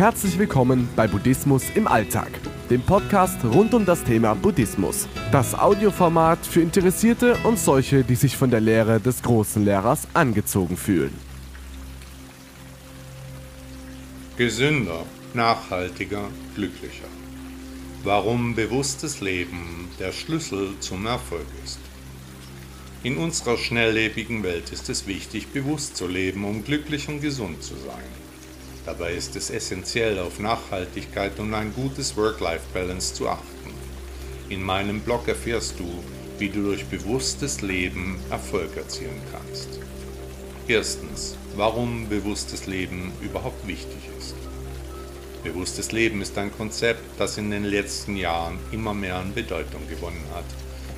Herzlich willkommen bei Buddhismus im Alltag, dem Podcast rund um das Thema Buddhismus. Das Audioformat für Interessierte und solche, die sich von der Lehre des großen Lehrers angezogen fühlen. Gesünder, nachhaltiger, glücklicher. Warum bewusstes Leben der Schlüssel zum Erfolg ist. In unserer schnelllebigen Welt ist es wichtig, bewusst zu leben, um glücklich und gesund zu sein. Dabei ist es essentiell, auf Nachhaltigkeit und ein gutes Work-Life-Balance zu achten. In meinem Blog erfährst du, wie du durch bewusstes Leben Erfolg erzielen kannst. Erstens, warum bewusstes Leben überhaupt wichtig ist. Bewusstes Leben ist ein Konzept, das in den letzten Jahren immer mehr an Bedeutung gewonnen hat.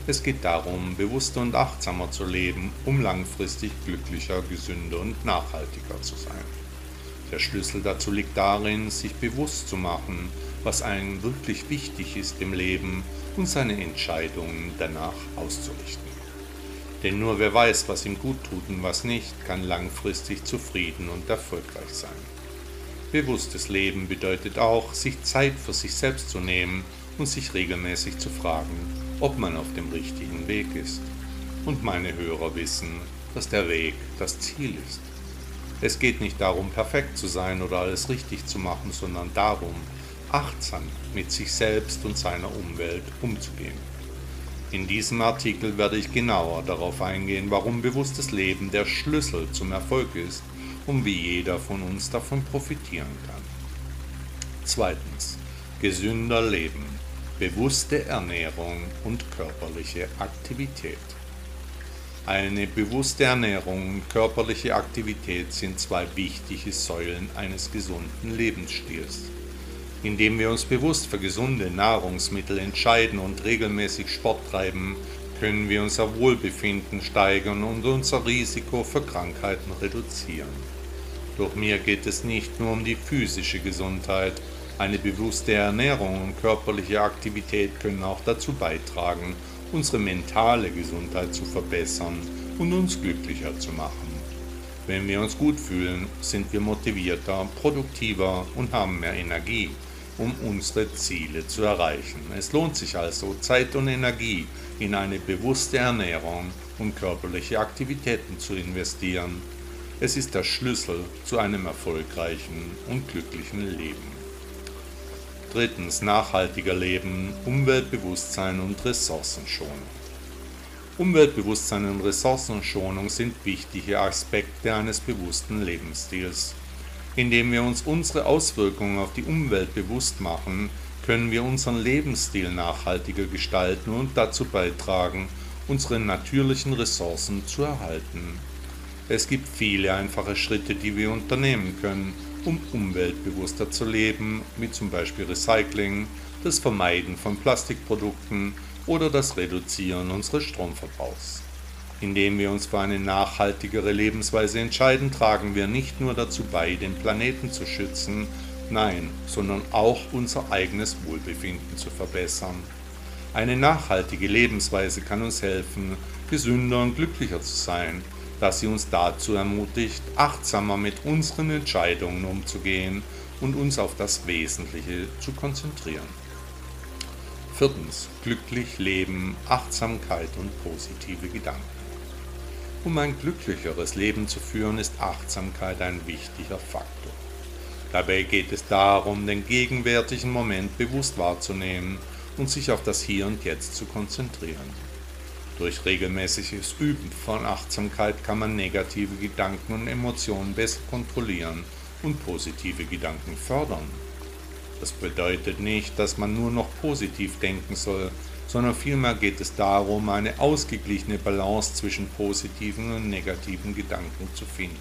Es geht darum, bewusster und achtsamer zu leben, um langfristig glücklicher, gesünder und nachhaltiger zu sein. Der Schlüssel dazu liegt darin, sich bewusst zu machen, was einem wirklich wichtig ist im Leben und seine Entscheidungen danach auszurichten. Denn nur wer weiß, was ihm gut tut und was nicht, kann langfristig zufrieden und erfolgreich sein. Bewusstes Leben bedeutet auch, sich Zeit für sich selbst zu nehmen und sich regelmäßig zu fragen, ob man auf dem richtigen Weg ist. Und meine Hörer wissen, dass der Weg das Ziel ist. Es geht nicht darum, perfekt zu sein oder alles richtig zu machen, sondern darum, achtsam mit sich selbst und seiner Umwelt umzugehen. In diesem Artikel werde ich genauer darauf eingehen, warum bewusstes Leben der Schlüssel zum Erfolg ist und wie jeder von uns davon profitieren kann. Zweitens. Gesünder Leben bewusste Ernährung und körperliche Aktivität. Eine bewusste Ernährung und körperliche Aktivität sind zwei wichtige Säulen eines gesunden Lebensstils. Indem wir uns bewusst für gesunde Nahrungsmittel entscheiden und regelmäßig Sport treiben, können wir unser Wohlbefinden steigern und unser Risiko für Krankheiten reduzieren. Doch mir geht es nicht nur um die physische Gesundheit, eine bewusste Ernährung und körperliche Aktivität können auch dazu beitragen, unsere mentale Gesundheit zu verbessern und uns glücklicher zu machen. Wenn wir uns gut fühlen, sind wir motivierter, produktiver und haben mehr Energie, um unsere Ziele zu erreichen. Es lohnt sich also, Zeit und Energie in eine bewusste Ernährung und körperliche Aktivitäten zu investieren. Es ist der Schlüssel zu einem erfolgreichen und glücklichen Leben. Drittens nachhaltiger Leben, Umweltbewusstsein und Ressourcenschonung. Umweltbewusstsein und Ressourcenschonung sind wichtige Aspekte eines bewussten Lebensstils. Indem wir uns unsere Auswirkungen auf die Umwelt bewusst machen, können wir unseren Lebensstil nachhaltiger gestalten und dazu beitragen, unsere natürlichen Ressourcen zu erhalten. Es gibt viele einfache Schritte, die wir unternehmen können, um umweltbewusster zu leben, wie zum Beispiel Recycling, das Vermeiden von Plastikprodukten oder das Reduzieren unseres Stromverbrauchs. Indem wir uns für eine nachhaltigere Lebensweise entscheiden, tragen wir nicht nur dazu bei, den Planeten zu schützen, nein, sondern auch unser eigenes Wohlbefinden zu verbessern. Eine nachhaltige Lebensweise kann uns helfen, gesünder und glücklicher zu sein dass sie uns dazu ermutigt, achtsamer mit unseren Entscheidungen umzugehen und uns auf das Wesentliche zu konzentrieren. Viertens. Glücklich leben, Achtsamkeit und positive Gedanken. Um ein glücklicheres Leben zu führen, ist Achtsamkeit ein wichtiger Faktor. Dabei geht es darum, den gegenwärtigen Moment bewusst wahrzunehmen und sich auf das Hier und Jetzt zu konzentrieren. Durch regelmäßiges Üben von Achtsamkeit kann man negative Gedanken und Emotionen besser kontrollieren und positive Gedanken fördern. Das bedeutet nicht, dass man nur noch positiv denken soll, sondern vielmehr geht es darum, eine ausgeglichene Balance zwischen positiven und negativen Gedanken zu finden.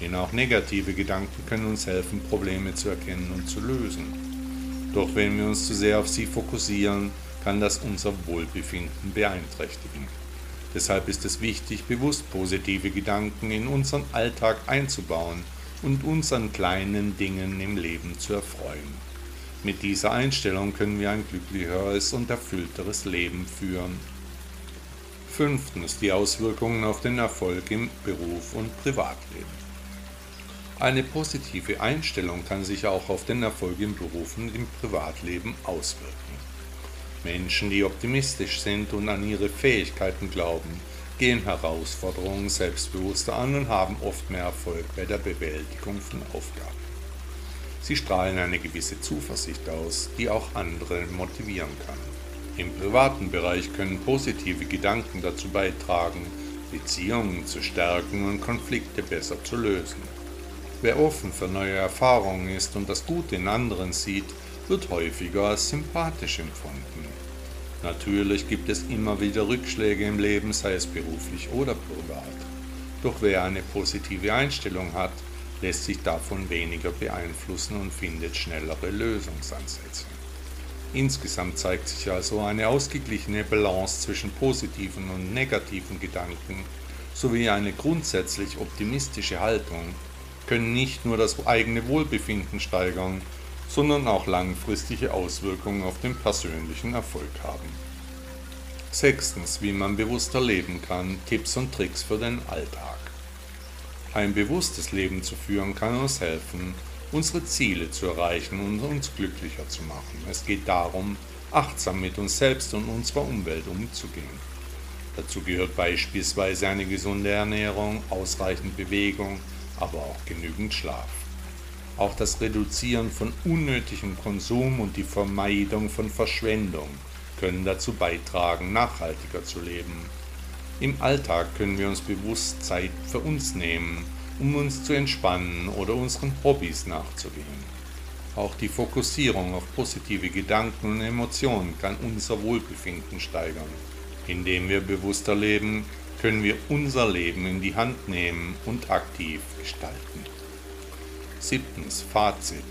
Denn auch negative Gedanken können uns helfen, Probleme zu erkennen und zu lösen. Doch wenn wir uns zu sehr auf sie fokussieren, kann das unser Wohlbefinden beeinträchtigen. Deshalb ist es wichtig, bewusst positive Gedanken in unseren Alltag einzubauen und uns an kleinen Dingen im Leben zu erfreuen. Mit dieser Einstellung können wir ein glücklicheres und erfüllteres Leben führen. Fünftens die Auswirkungen auf den Erfolg im Beruf und Privatleben. Eine positive Einstellung kann sich auch auf den Erfolg im Beruf und im Privatleben auswirken. Menschen, die optimistisch sind und an ihre Fähigkeiten glauben, gehen Herausforderungen selbstbewusster an und haben oft mehr Erfolg bei der Bewältigung von Aufgaben. Sie strahlen eine gewisse Zuversicht aus, die auch andere motivieren kann. Im privaten Bereich können positive Gedanken dazu beitragen, Beziehungen zu stärken und Konflikte besser zu lösen. Wer offen für neue Erfahrungen ist und das Gute in anderen sieht, wird häufiger als sympathisch empfunden. Natürlich gibt es immer wieder Rückschläge im Leben, sei es beruflich oder privat. Doch wer eine positive Einstellung hat, lässt sich davon weniger beeinflussen und findet schnellere Lösungsansätze. Insgesamt zeigt sich also eine ausgeglichene Balance zwischen positiven und negativen Gedanken sowie eine grundsätzlich optimistische Haltung können nicht nur das eigene Wohlbefinden steigern, sondern auch langfristige Auswirkungen auf den persönlichen Erfolg haben. Sechstens, wie man bewusster leben kann, Tipps und Tricks für den Alltag. Ein bewusstes Leben zu führen kann uns helfen, unsere Ziele zu erreichen und uns glücklicher zu machen. Es geht darum, achtsam mit uns selbst und unserer Umwelt umzugehen. Dazu gehört beispielsweise eine gesunde Ernährung, ausreichend Bewegung, aber auch genügend Schlaf. Auch das Reduzieren von unnötigem Konsum und die Vermeidung von Verschwendung können dazu beitragen, nachhaltiger zu leben. Im Alltag können wir uns bewusst Zeit für uns nehmen, um uns zu entspannen oder unseren Hobbys nachzugehen. Auch die Fokussierung auf positive Gedanken und Emotionen kann unser Wohlbefinden steigern. Indem wir bewusster leben, können wir unser Leben in die Hand nehmen und aktiv gestalten. Siebtens Fazit.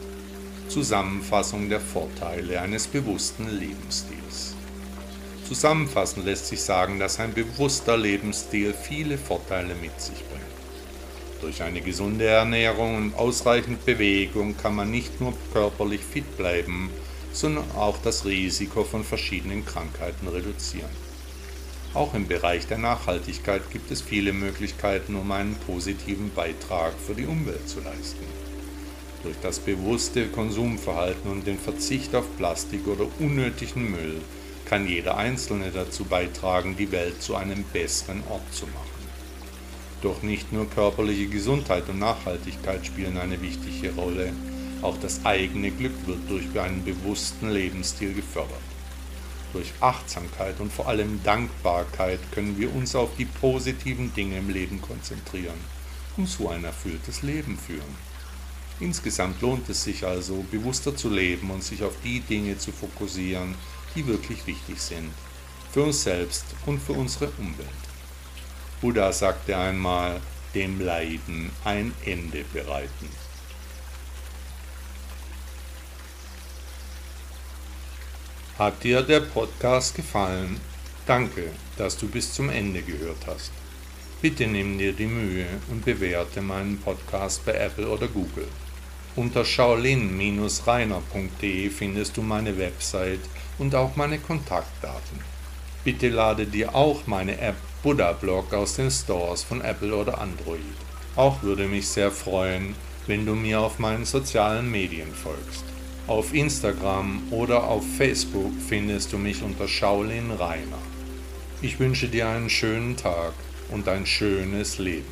Zusammenfassung der Vorteile eines bewussten Lebensstils. Zusammenfassend lässt sich sagen, dass ein bewusster Lebensstil viele Vorteile mit sich bringt. Durch eine gesunde Ernährung und ausreichend Bewegung kann man nicht nur körperlich fit bleiben, sondern auch das Risiko von verschiedenen Krankheiten reduzieren. Auch im Bereich der Nachhaltigkeit gibt es viele Möglichkeiten, um einen positiven Beitrag für die Umwelt zu leisten. Durch das bewusste Konsumverhalten und den Verzicht auf Plastik oder unnötigen Müll kann jeder Einzelne dazu beitragen, die Welt zu einem besseren Ort zu machen. Doch nicht nur körperliche Gesundheit und Nachhaltigkeit spielen eine wichtige Rolle, auch das eigene Glück wird durch einen bewussten Lebensstil gefördert. Durch Achtsamkeit und vor allem Dankbarkeit können wir uns auf die positiven Dinge im Leben konzentrieren und so ein erfülltes Leben führen. Insgesamt lohnt es sich also, bewusster zu leben und sich auf die Dinge zu fokussieren, die wirklich wichtig sind, für uns selbst und für unsere Umwelt. Buddha sagte einmal, dem Leiden ein Ende bereiten. Hat dir der Podcast gefallen? Danke, dass du bis zum Ende gehört hast. Bitte nimm dir die Mühe und bewerte meinen Podcast bei Apple oder Google. Unter shaolin-reiner.de findest du meine Website und auch meine Kontaktdaten. Bitte lade dir auch meine App Buddha Blog aus den Stores von Apple oder Android. Auch würde mich sehr freuen, wenn du mir auf meinen sozialen Medien folgst. Auf Instagram oder auf Facebook findest du mich unter Shaolin Rainer. Ich wünsche dir einen schönen Tag und ein schönes Leben.